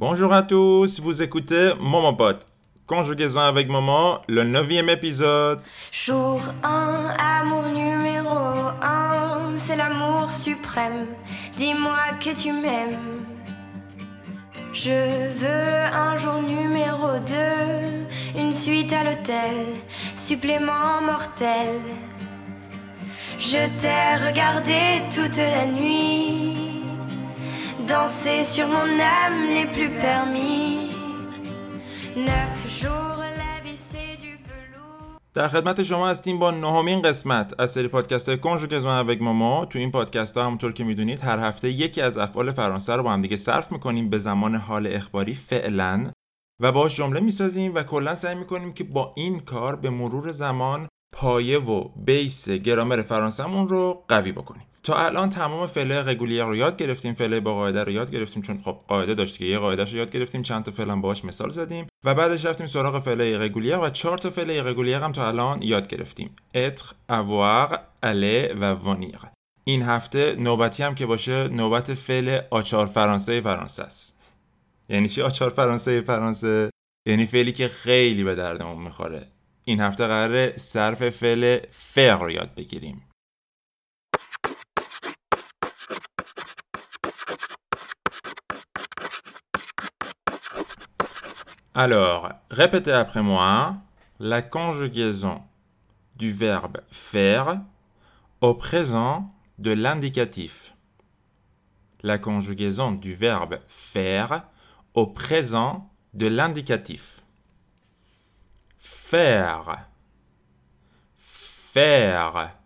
Bonjour à tous, vous écoutez Maman Pote. Conjugaison avec maman, le neuvième épisode. Jour 1, amour numéro 1, c'est l'amour suprême. Dis-moi que tu m'aimes. Je veux un jour numéro 2, une suite à l'hôtel, supplément mortel. Je t'ai regardé toute la nuit, danser sur mon âme n'est plus permis. Neuf jours, la vie c'est du velours. در خدمت شما هستیم با نهمین قسمت از سری پادکست کنجوگزون avec ماما تو این پادکست ها همونطور که می‌دونید هر هفته یکی از افعال فرانسه رو با هم دیگه صرف می‌کنیم به زمان حال اخباری فعلا و باش جمله می‌سازیم و کلا سعی می‌کنیم که با این کار به مرور زمان پایه و بیس گرامر فرانسهمون رو قوی بکنیم تا الان تمام فعله رگولیر رو یاد گرفتیم فعله با قاعده رو یاد گرفتیم چون خب قاعده داشت که یه قاعدهش رو یاد گرفتیم چند تا فعل هم باهاش مثال زدیم و بعدش رفتیم سراغ فعله رگولیر و چهار تا فعله رگولیر هم تا الان یاد گرفتیم. être avoir aller و venir این هفته نوبتی هم که باشه نوبت فعل آچار فرانسه فرانسه است. یعنی چی آچار فرانسه فرانسه؟ یعنی فعلی که خیلی به دردمون می‌خوره. این هفته قراره صرف فعل فر رو یاد بگیریم. Alors, répétez après moi la conjugaison du verbe faire au présent de l'indicatif. La conjugaison du verbe faire au présent de l'indicatif. Faire. Faire.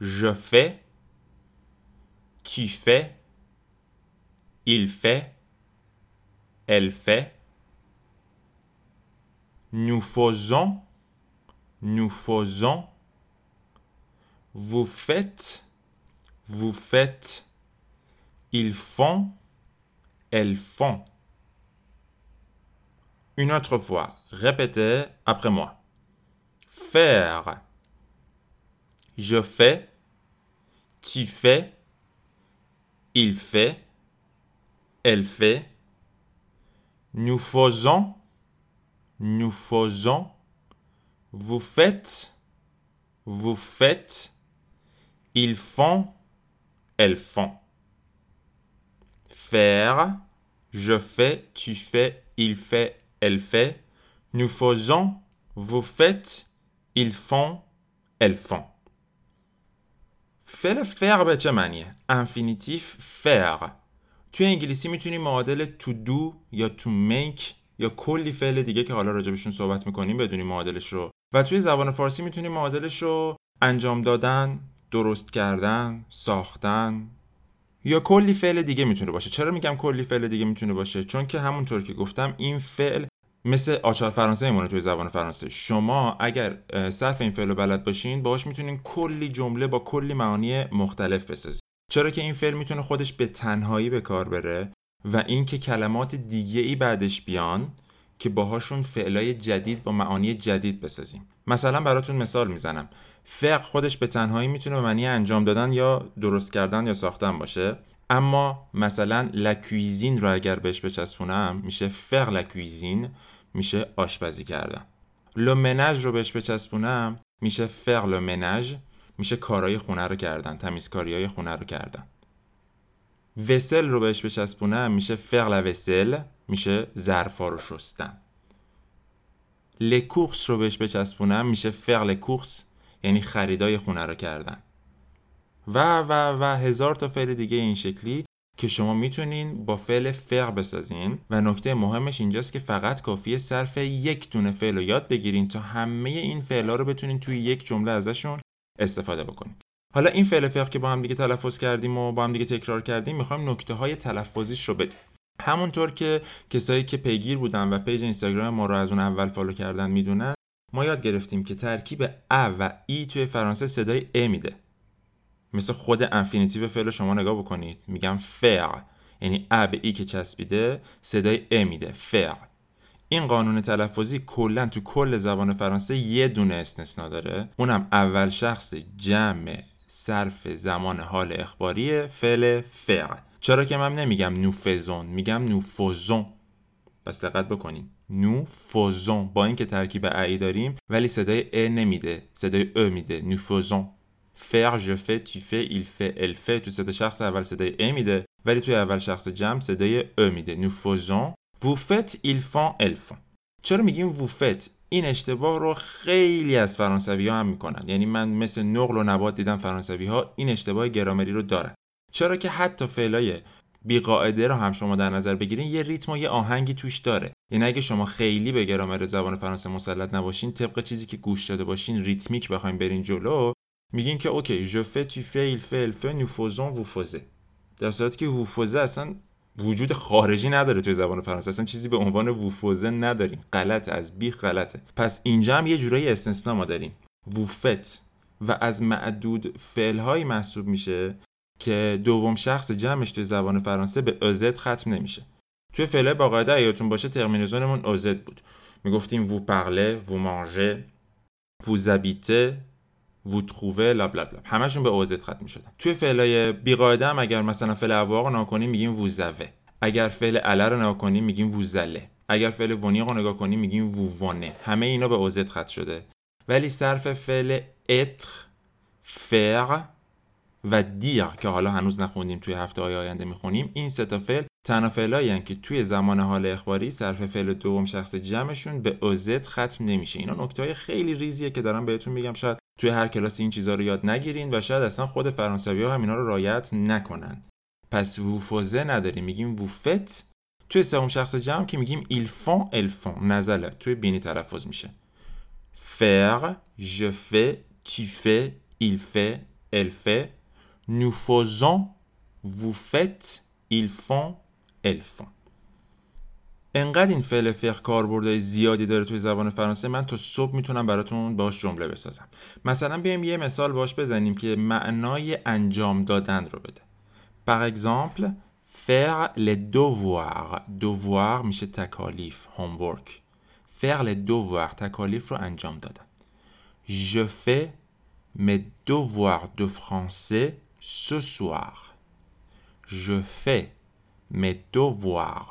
Je fais. Tu fais. Il fait. Elle fait. Nous faisons. Nous faisons. Vous faites. Vous faites. Ils font. Elles font. Une autre fois, répétez après moi. Faire. Je fais. Tu fais. Il fait. Elle fait. Nous faisons Nous faisons. Vous faites. Vous faites. Ils font. Elles font. Faire. Je fais. Tu fais. Il fait. Elle fait. Nous faisons. Vous faites. Ils font. Elles font. فعل فر به چه معنیه؟ انفینیتیف فر توی انگلیسی میتونی معادل to do یا to make یا کلی فعل دیگه که حالا راجبشون صحبت می‌کنیم بدونی معادلش رو. و توی زبان فارسی می‌تونی معادلش رو انجام دادن درست کردن ساختن. یا کلی فعل دیگه می‌تونه باشه. چرا میگم کلی فعل دیگه می‌تونه باشه؟ چون که همونطور که گفتم این فعل مثل آچار فرانسه ایمونه توی زبان فرانسه. شما اگر صرف این فعل رو بلد باشین باهاش می‌تونین کلی جمله با کلی معانی مختلف بسازین. چرا که این فعل می‌تونه خودش به تنهایی به کار بره؟ و اینکه کلمات دیگه ای بعدش بیان که باهاشون فعلای جدید با معانی جدید بسازیم. مثلا براتون مثال می‌زنم. فقر خودش به تنهایی می‌تونه به معنی انجام دادن یا درست کردن یا ساختن باشه. اما مثلا لکویزین رو اگر بهش بچسبونم میشه فر لکویزین میشه آشپزی کردن. le ménage رو بهش بچسبونم میشه faire le ménage میشه کارهای خونه رو کردن تمیزکاری های خونه رو کردن. vaisselle رو بهش بچسبونم میشه faire la vaisselle میشه ظرفا رو شستن. les courses رو بهش بچسبونم میشه faire les courses یعنی خریدای خونه رو کردن. و و و هزار تا فعل دیگه این شکلی که شما می‌تونین با فعل faire بسازین. و نکته مهمش اینجاست که فقط کافیه صرف یک دونه فعل رو یاد بگیرین تا همه این فعلا رو بتونین توی یک جمله ازشون استفاده بکنین. حالا این فعل faire که با هم دیگه تلفظ کردیم و با هم دیگه تکرار کردیم می‌خوایم نکته های تلفظیش رو بدیم. همونطور که کسایی که پیگیر بودن و page اینستاگرام ما رو از اون اول follow کردن می‌دونن ما یاد گرفتیم که ترکیب a و i توی فرانسه صدای ا میده. مثل خود infinitif فعل شما نگاه بکنید. میگم faire یعنی a به i که چسبیده صدای ا میده. faire این قانون تلفظی کلا تو کل زبان فرانسه یه دونه استثنا داره. اونم اول شخص جمع صرف زمان حال اخباری فعل faire چرا که من نمیگم nous faisons میگم nous faisons پس دقت بکنین. nous faisons با اینکه ترکیب ai داریم ولی صدای ا نمیده. صدای ا میده. nous faisons فر je fais tu fais il fait elle fait. تو صدای شخص اول صدای ا میده ولی توی اول شخص جمع صدای ا میده. نو فوزون vous faites ils font elles font. چرا میگیم vous faites این اشتباه رو خیلی از فرانسوی ها هم می‌کنن. یعنی من مثل نقل و نبات دیدم فرانسوی ها این اشتباه گرامری رو دارن. چرا که حتی فعلای بیقاعده رو هم شما در نظر بگیرین یه ریتم و یه آهنگی توش داره. یعنی اگه شما خیلی به گرامر زبان فرانسه مسلط نباشین طبق چیزی که گوش داده باشین ریتمیک بخواین برین جلو میگین که اوکی جو فه تو فه ال فه نو فوزون وو در صورتی که وو اصلا وجود خارجی نداره توی زبان فرانسه. اصلا چیزی به عنوان ووفوزه نداریم. غلط از بیخ غلطه. پس اینجا هم یه جورایی استثنا ما داریم. ووفت و از معدود فعل محسوب میشه که دوم شخص جمعش توی زبان فرانسه به ازد ختم نمیشه. توی فعل با قاعده یادتون باشه ترمینزونمون ازد بود. می‌گفتیم وو پارله وو مانژه وو زابیته وو ترووه لا بلا. همشون به اوزت ختم می‌شدن. توی فعلای بی قاعده هم اگر مثلا فعل اواق رو نگاه میگیم وو زوه اگر فعل اله رو نگاه کنیم میگیم وو زله اگر فعل ونیق رو نگاه کنیم میگیم وو ونه همه اینا به اوزت ختم شده. ولی صرف فعل اتر فر و دیر که حالا هنوز نخوندیم توی هفته های آینده می‌خونیم این سه تا فعل تنها فعلایی که توی زمان حال اخباری صرف فعل دوم شخص جمعشون به اوزت ختم نمیشه. اینا نکته خیلی ریزیه که دارم بهتون میگم. شاید توی هر کلاس این چیزها رو یاد نگیرین و شاید اصلا خود فرانسوی ها هم اینا رو رایت نکنن. پس vous faisez نداریم. میگیم vous faites توی سوم شخص جمع که میگیم ils font elles font nasal ه. توی بینی تلفظ میشه. Faire je fais tu fais il fait elle fait. Nous faisons. Vous faites. Ils font elles font انقدر این فعل faire کاربردهای زیادی داره توی زبان فرانسه من تا صبح می‌تونم براتون باش جمله بسازم. مثلا بیایم یه مثال باش بزنیم که معنای انجام دادن رو بده. Par exemple faire les devoirs. Devoir میشه تکالیف homework. Faire les devoirs تکالیف رو انجام دادن. Je fais mes devoirs de français ce soir. Je fais mes devoirs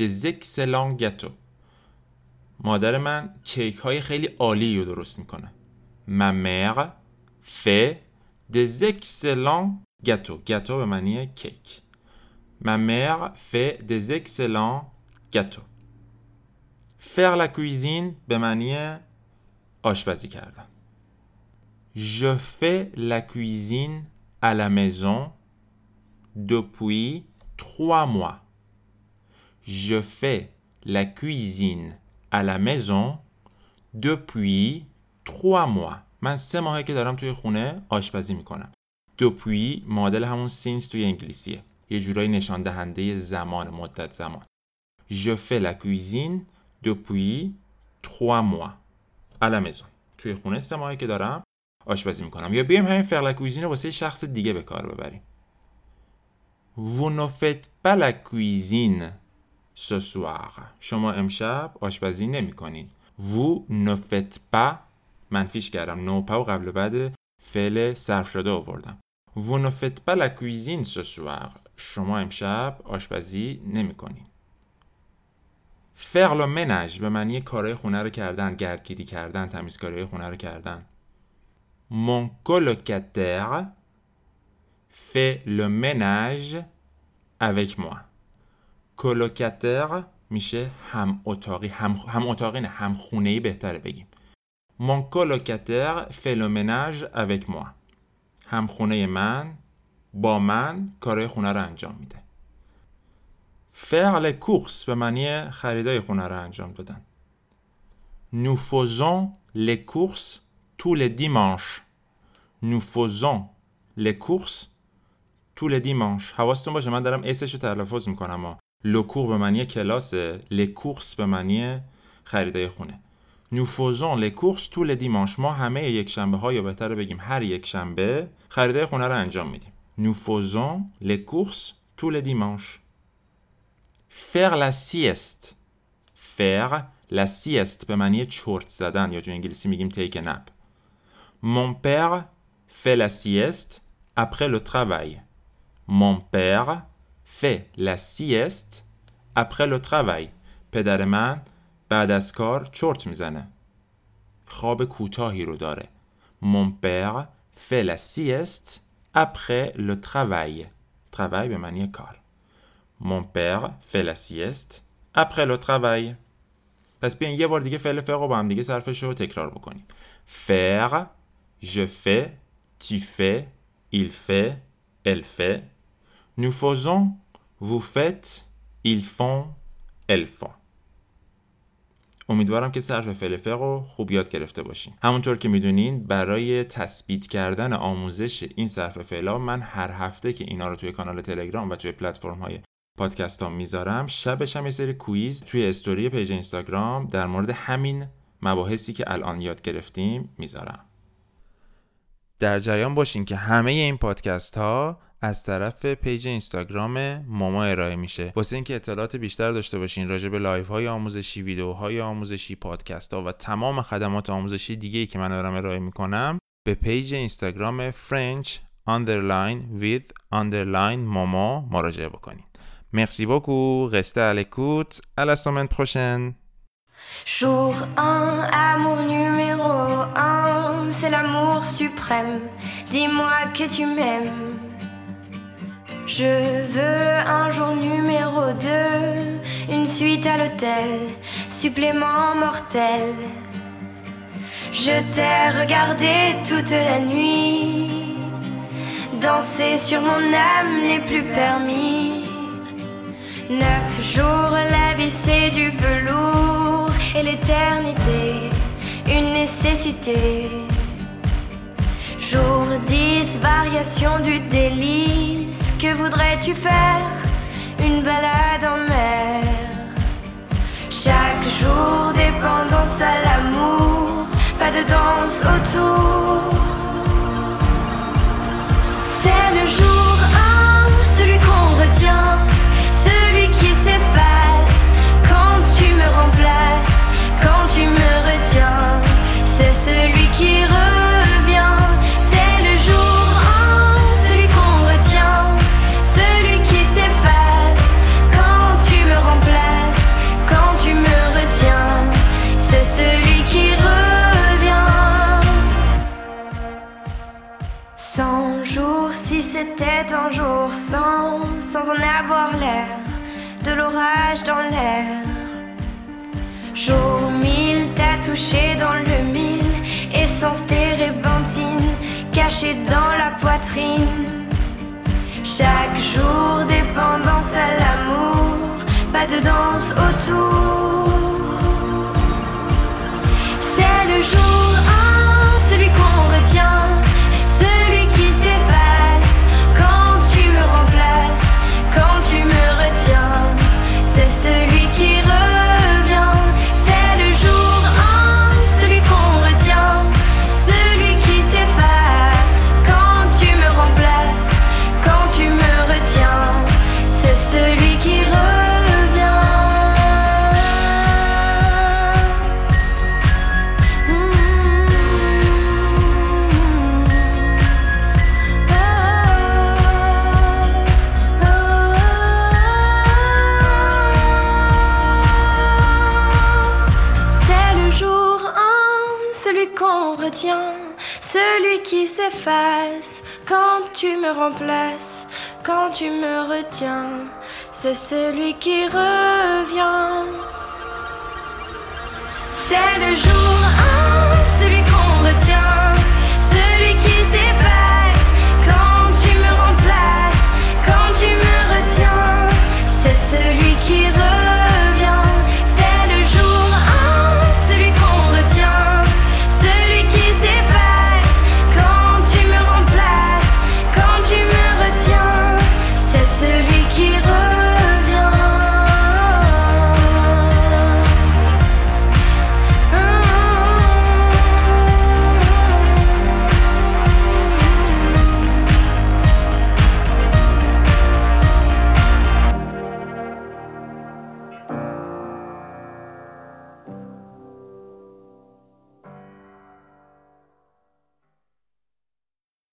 des excellents gâteaux. مادر من کیک های خیلی عالی رو درست می‌کنه. Ma mère fait des excellents gâteaux. gâteau به معنی کیک. Ma mère fait des excellents gâteaux. Faire la cuisine به معنی آشپزی کردن. Je fais la cuisine à la maison depuis trois mois. Je fais la cuisine à la maison depuis trois mois. من سه ماهه که دارم توی خونه آشپزی می‌کنم. depuis معادل همون سینس توی انگلیسیه. یه جورایی نشان دهنده زمان مدت زمان. Je fais la cuisine depuis trois mois à la maison. توی خونه سه ماهه که دارم آشپزی می‌کنم یا بیایم همین فعل کویزین رو واسه شخص دیگه به کار ببریم Vous ne faites pas la cuisine ce soir. شما امشب آشپزی نمی کنین. Vous ne faites pas منفیش کردم. نو پا و قبل بعد فعل صرف شده آوردم. Vous ne faites pas la cuisine ce soir. شما امشب آشپزی نمی کنین. Faire le ménage به معنی کارهای خونه رو کردن، گردگیری کردن، تمیزکاری خونه رو کردن. Mon colocataire fait le ménage avec moi. colocataire میشه هم اتاقی هم هم اتاقی نه هم خونه ای بهتره بگیم. mon colocataire fait le ménage avec moi هم خونه من با من کارهای خونه رو انجام میده. faire les courses به معنی خریدای خونه رو انجام دادن. nous faisons les courses tous les dimanches nous faisons les courses tous les dimanches حواستون باشه من دارم s ش رو تلفظ می‌کنم le cours به معنی کلاس les courses به معنی خریدای خونه nous faisons les courses tous les dimanches ما همه یک شنبه ها یا بهتر بگیم هر یک شنبه خریدای خونه رو انجام میدیم nous faisons les courses tous les dimanches faire la sieste faire la sieste به معنی چرت زدن یا تو انگلیسی میگیم take nap mon père fait la sieste après le travail mon père fait la sieste après le travail. پدر من بعد از کار چرت می‌زنه. خواب کوتاهی رو داره. Mon père fait la sieste après le travail. travail به معنی کار. Mon père fait la sieste après le travail. پس بیاین یه بار دیگه فعل فعل رو با هم دیگه صرفش رو تکرار بکنیم. faire je fais, tu fais, il fait, elle fait. Nous faisons, vous faites, ils font, elles font. امیدوارم که صرف فعل رو خوب یاد گرفته باشین همونطور که می‌دونین برای تثبیت کردن آموزش این صرف فعلا من هر هفته که اینا رو توی کانال تلگرام و توی پلتفرم های پادکست ها می‌ذارم شبش هم یه سری quiz توی story page اینستاگرام در مورد همین مباحثی که الان یاد گرفتیم می‌ذارم در جریان باشین که همه این پادکست ها از طرف page اینستاگرام ماما ارائه میشه واسه اینکه اطلاعات بیشتر داشته باشین راجع به live های آموزشی ویدیوهای آموزشی پادکست ها و تمام خدمات آموزشی دیگه ای که من دارم ارائه می‌کنم به page اینستاگرام French underline with underline ماما مراجعه بکنید مرسی beaucoup restez à l'écoute à la semaine Jour 1, amour numéro 1, c'est l'amour suprême. Dis-moi que tu m'aimes. Je veux un jour numéro 2, une suite à l'hôtel, supplément mortel. Je t'ai regardé toute la nuit, danser sur mon âme n'est plus permis. Neuf jours, la vie du velours et l'éternité, une nécessité. Jour 10, variation du délice, que voudrais-tu faire? Une balade en mer. Chaque jour, dépendance à l'amour, pas de danse autour. C'est le jour dans l'air. Jour mille, t'as touché dans le mille, essence térébenthine, cachée dans la poitrine. Chaque jour, dépendance à l'amour, pas de danse autour. S'efface quand tu me remplaces, quand tu me retiens. C'est celui qui revient. C'est le jour